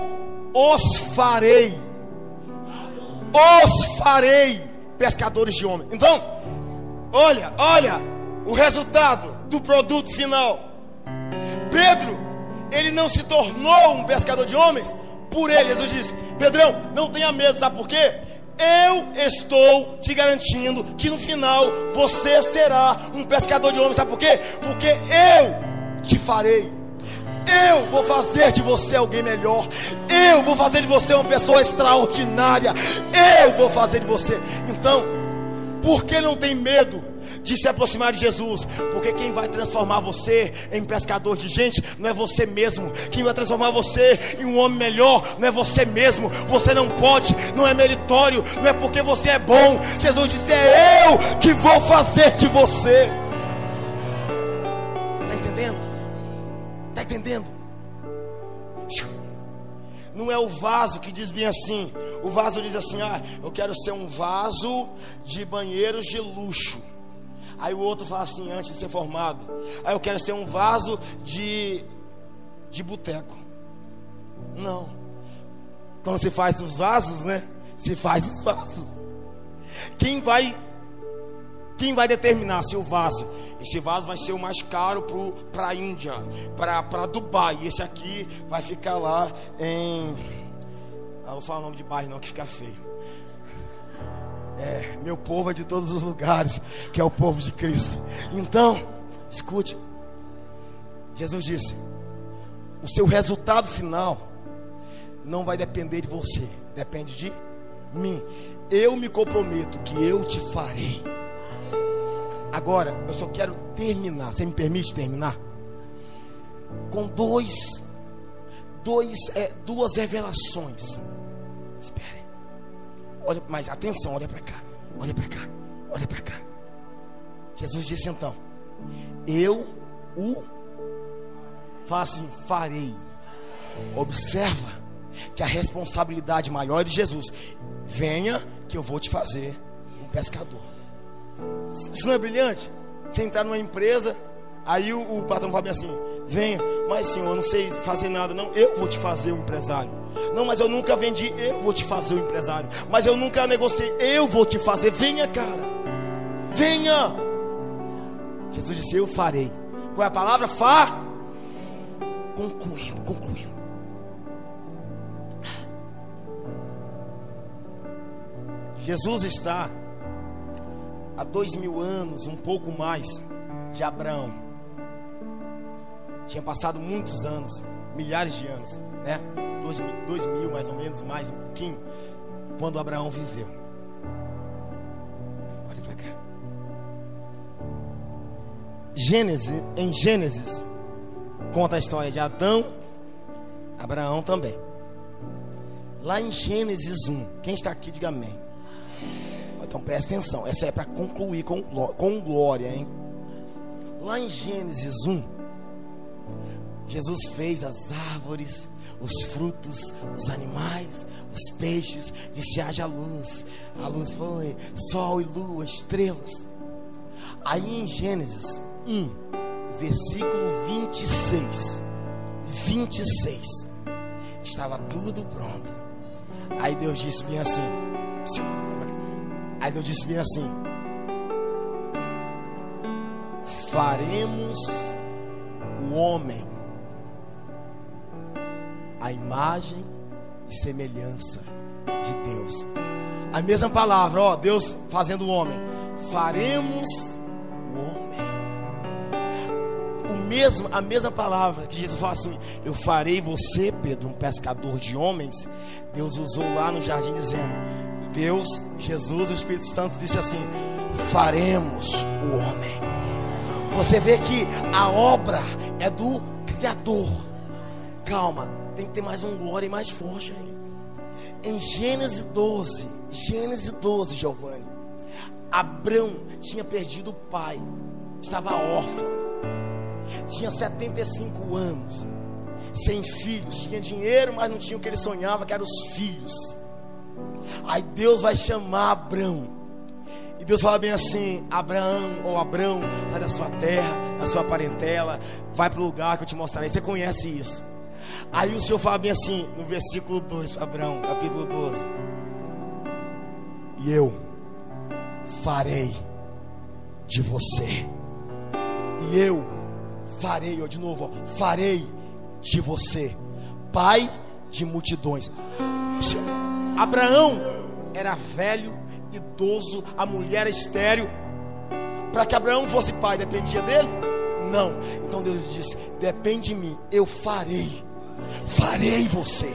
os farei, os farei pescadores de homens. Então, olha, olha o resultado do produto final. Pedro, ele não se tornou um pescador de homens por ele. Jesus disse: Pedrão, não tenha medo, sabe por quê? Eu estou te garantindo que no final você será um pescador de homens. Sabe por quê? Porque eu te farei. Eu vou fazer de você alguém melhor. Eu vou fazer de você uma pessoa extraordinária. Eu vou fazer de você. Então, por que não tem medo de se aproximar de Jesus? Porque quem vai transformar você em pescador de gente não é você mesmo. Quem vai transformar você em um homem melhor não é você mesmo. Você não pode, não é meritório, não é porque você é bom. Jesus disse: É eu que vou fazer de você. Está entendendo? Está entendendo? Não é o vaso que diz bem assim. O vaso diz assim: Ah, eu quero ser um vaso de banheiros de luxo. Aí o outro fala assim, antes de ser formado. Aí eu quero ser um vaso de, de boteco. Não. Quando se faz os vasos, né? Se faz os vasos. Quem vai quem vai determinar se o vaso, esse vaso vai ser o mais caro para a Índia, para Dubai. Esse aqui vai ficar lá em. Ah, não vou falar o nome de bairro, não, que fica feio. É, meu povo é de todos os lugares, que é o povo de Cristo. Então, escute. Jesus disse: o seu resultado final não vai depender de você, depende de mim. Eu me comprometo que eu te farei. Agora, eu só quero terminar. Você me permite terminar? Com dois, dois, é, duas revelações. Espere. Olha, mas atenção, olha para cá. Olha para cá. Olha para cá. Jesus disse então: Eu o assim, farei. Observa que a responsabilidade maior de Jesus. Venha que eu vou te fazer um pescador. Isso não é brilhante? Você entrar numa empresa, aí o, o patrão fala assim: venha, mas senhor, eu não sei fazer nada, não. Eu vou te fazer um empresário. Não, mas eu nunca vendi, eu vou te fazer um empresário. Mas eu nunca negociei, eu vou te fazer. Venha, cara, venha. Jesus disse: Eu farei. Qual é a palavra? Fá. Concluindo, concluindo. Jesus está há dois mil anos, um pouco mais, de Abraão. Tinha passado muitos anos, milhares de anos, né? Dois, dois mil mais ou menos, mais um pouquinho, quando Abraão viveu. Olha para cá. Gênesis, em Gênesis, conta a história de Adão, Abraão também. Lá em Gênesis 1, quem está aqui, diga amém. Então presta atenção, essa é para concluir com, com glória, hein? Lá em Gênesis 1, Jesus fez as árvores, os frutos, os animais, os peixes, disse haja luz. A luz foi sol e lua, estrelas. Aí em Gênesis 1, versículo 26, 26, estava tudo pronto. Aí Deus disse bem assim: Aí Deus disse bem assim: Faremos o homem a imagem e semelhança de Deus. A mesma palavra, ó, Deus fazendo o homem. Faremos o homem. O mesmo, a mesma palavra que Jesus fala assim: Eu farei você, Pedro, um pescador de homens. Deus usou lá no jardim dizendo: Deus, Jesus o Espírito Santo disse assim: faremos o homem. Você vê que a obra é do Criador. Calma, tem que ter mais um glória e mais forte. Em Gênesis 12, Gênesis 12, Giovanni, Abrão tinha perdido o pai, estava órfão, tinha 75 anos, sem filhos, tinha dinheiro, mas não tinha o que ele sonhava, que eram os filhos. Aí Deus vai chamar Abraão. E Deus fala bem assim: Abraão ou Abraão, sai da sua terra, da sua parentela, vai para o lugar que eu te mostrarei. Você conhece isso. Aí o Senhor fala bem assim, no versículo 2, Abraão, capítulo 12: E eu farei de você, e eu farei, ó, de novo, ó, farei de você, pai de multidões. Abraão era velho, idoso, a mulher estéreo. Para que Abraão fosse pai, dependia dele? Não. Então Deus disse: depende de mim, eu farei. Farei você,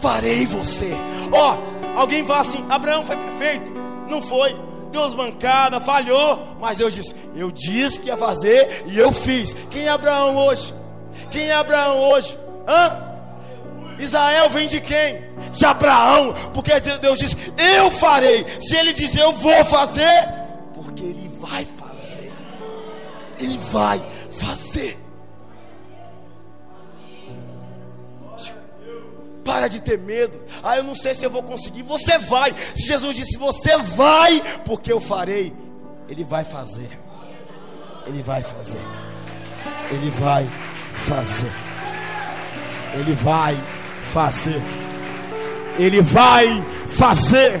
farei você. Ó, oh, alguém fala assim: Abraão foi perfeito? Não foi. Deus mancada, falhou. Mas Deus disse: Eu disse que ia fazer e eu fiz. Quem é Abraão hoje? Quem é Abraão hoje? Hã? Israel vem de quem? De Abraão, porque Deus diz: Eu farei. Se ele diz eu vou fazer, porque ele vai fazer. Ele vai fazer. Para de ter medo. Ah, eu não sei se eu vou conseguir. Você vai. Se Jesus disse: Você vai, porque eu farei. Ele vai fazer. Ele vai fazer. Ele vai fazer. Ele vai fazer. Ele vai fazer.